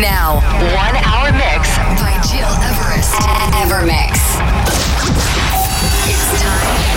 Now, one hour mix by Gil Everest and Evermix. It's time.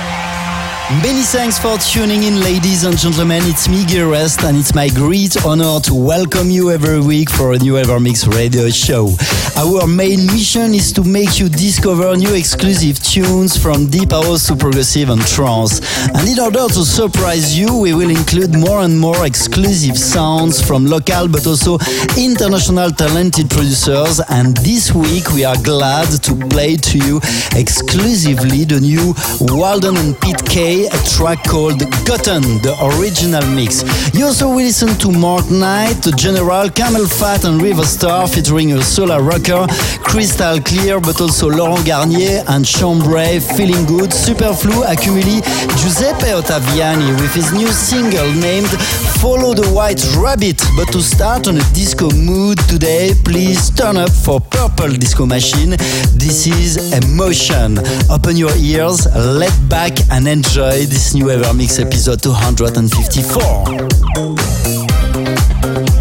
Many thanks for tuning in, ladies and gentlemen. It's me, Everest, and it's my great honor to welcome you every week for a new Evermix radio show. Our main mission is to make you discover new exclusive tunes from deep house to progressive and trance. And in order to surprise you, we will include more and more exclusive sounds from local but also international talented producers. And this week, we are glad to play to you exclusively the new Walden and Pete A track called Cotton, the original mix. You also will listen to Mark Knight, The General, CamelPhat and River Star featuring a solar rocker, Crystal Clear, but also Laurent Garnier and Chambray, Feeling Good, Superflu, Accumuli, Giuseppe Ottaviani with his new single named Follow the White Rabbit. But to start on a disco mood today, please turn up for Purple Disco Machine. This is Emotion. Open your ears, let back and enjoy enjoy this new Evermix episode 254.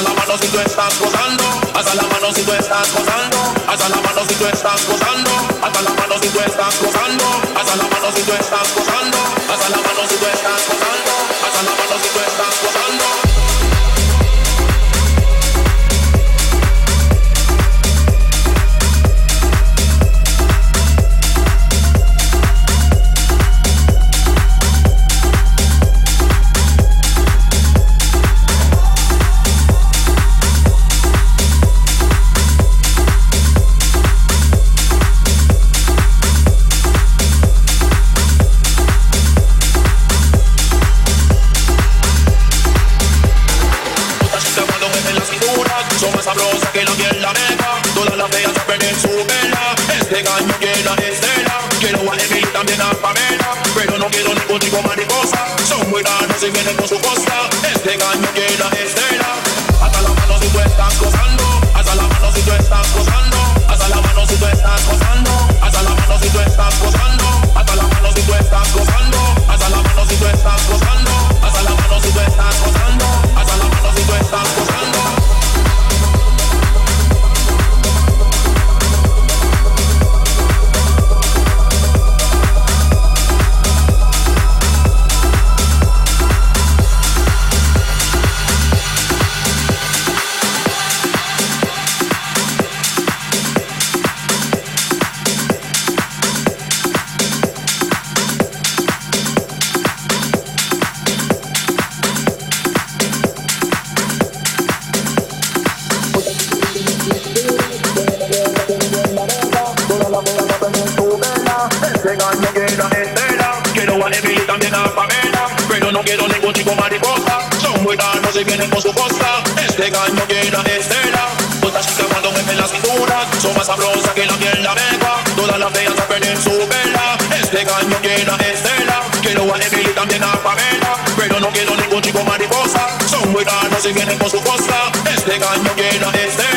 Hasta la mano si tú estás gozando, hasta la mano si tú estás gozando, hasta la mano si tú estás gozando, hasta la mano si tú estás gozando, hasta la mano si tú estás gozando, hasta la mano si tú estás Dancing in the no quiero ningún chico mariposa. Son muy caros y vienen por su costa. Este gallo quiera estela. Todas chicas cuando me ven las cinturas son más sabrosas que la piel la vega. Todas las feas a perder su vela. Este gallo quiera estela. Quiero a Emily y también a Pamela. Pero no quiero ningún chico mariposa. Son muy caros y vienen por su costa. Este gallo quiera estela.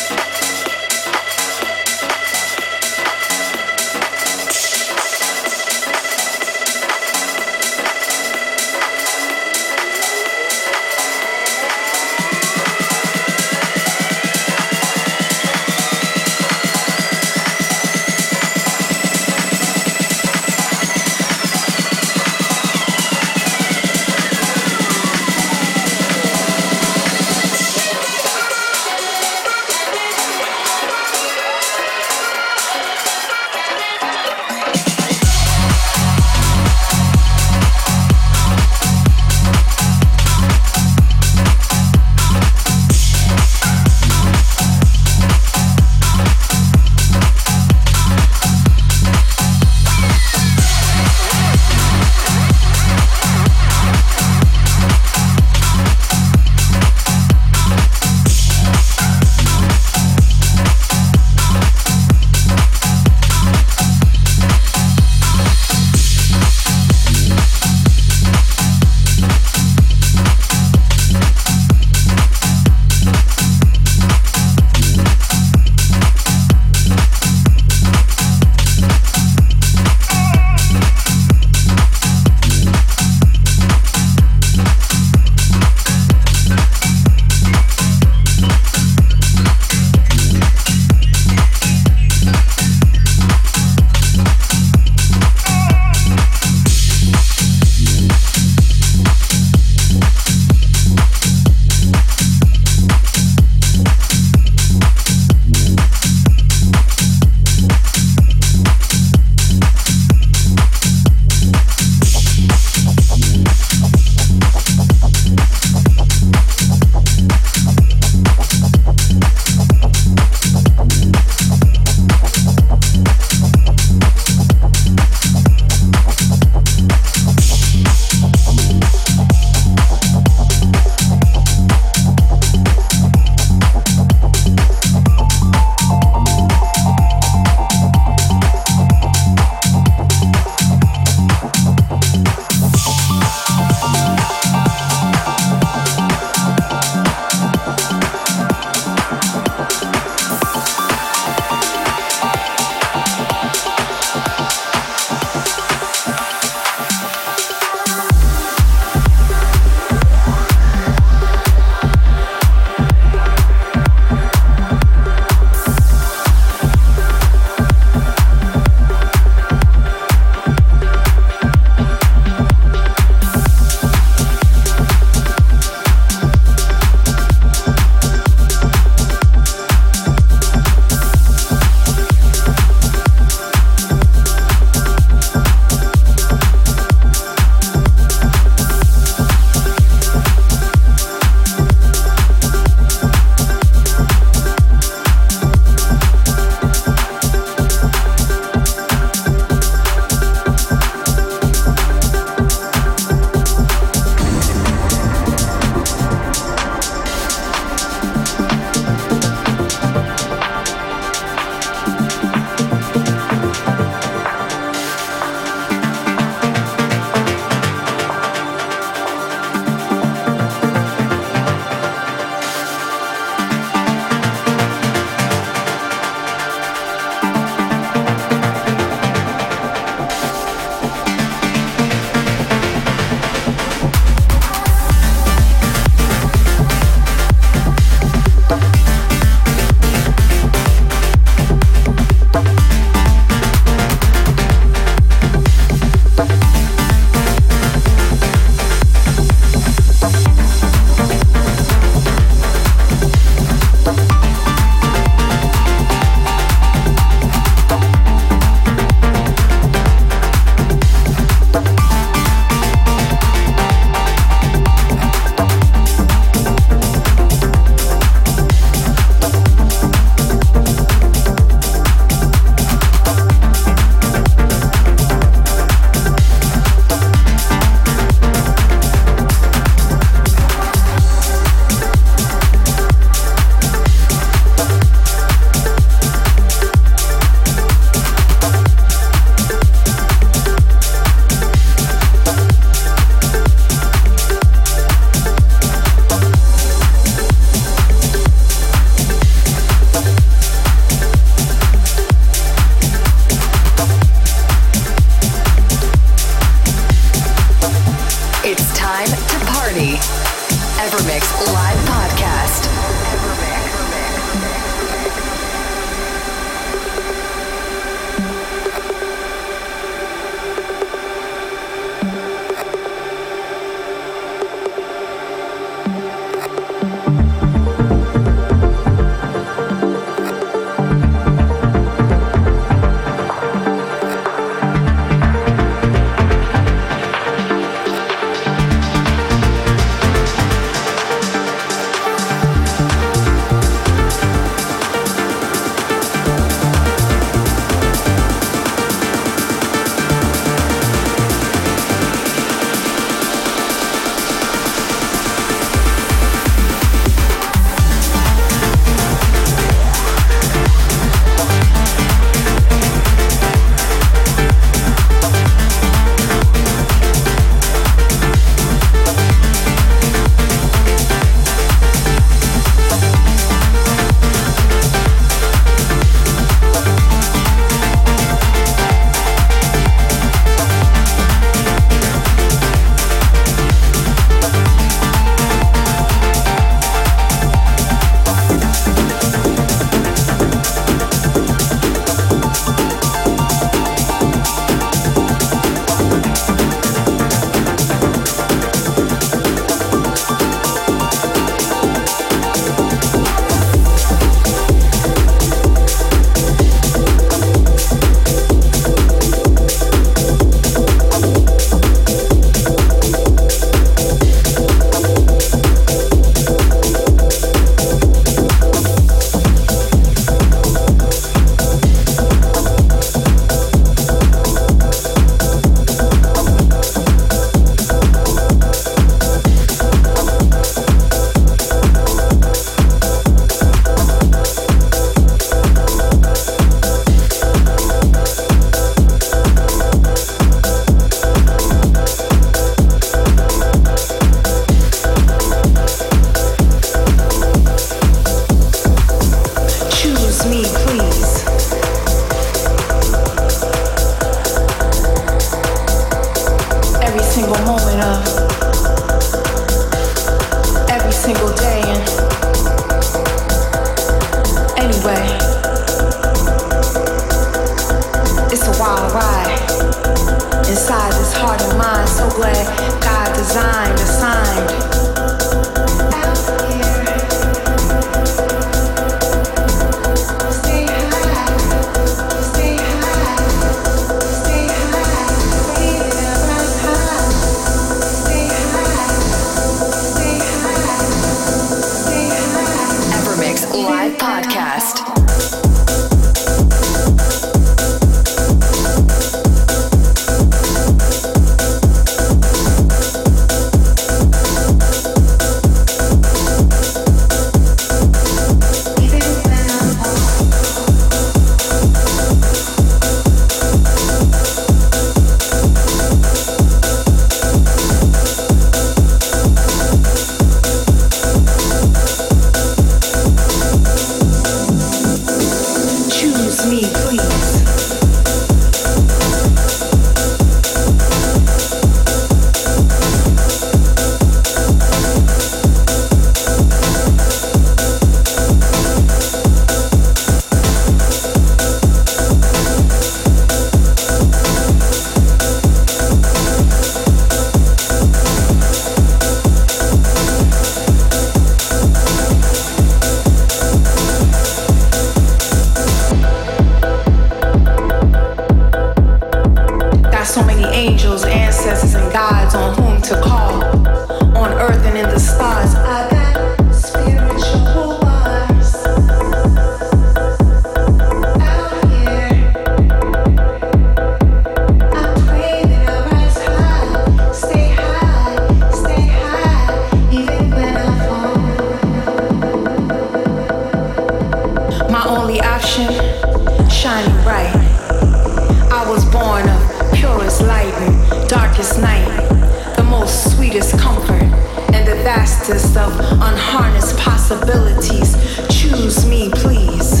The of unharnessed possibilities. Choose me, please,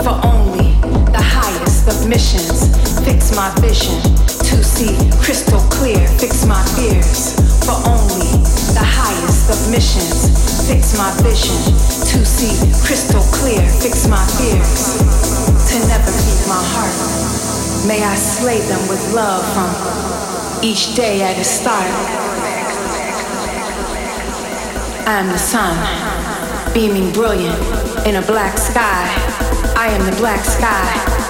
for only the highest of missions. Fix my vision to see crystal clear. Fix my fears for only the highest of missions. Fix my vision to see crystal clear. Fix my fears to never keep my heart. May I slay them with love from each day at its start. I am the sun, beaming brilliant in a black sky. I am the black sky.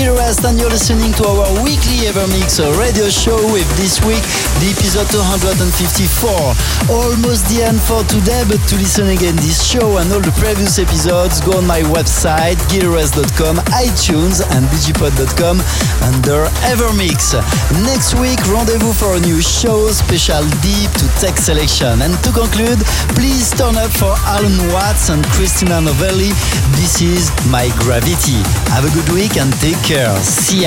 It's Gil and you're listening to our weekly Evermix radio show with this week the episode 254. Almost the end for today, but to listen again this show and all the previous episodes, go on my website, gileverest.com, iTunes, and digipod.com under Evermix. Next week, rendezvous for a new show, special deep to tech selection. And to conclude, please turn up for Allen Watts and Christina Novelli. This is My Gravity. Have a good week and take care. See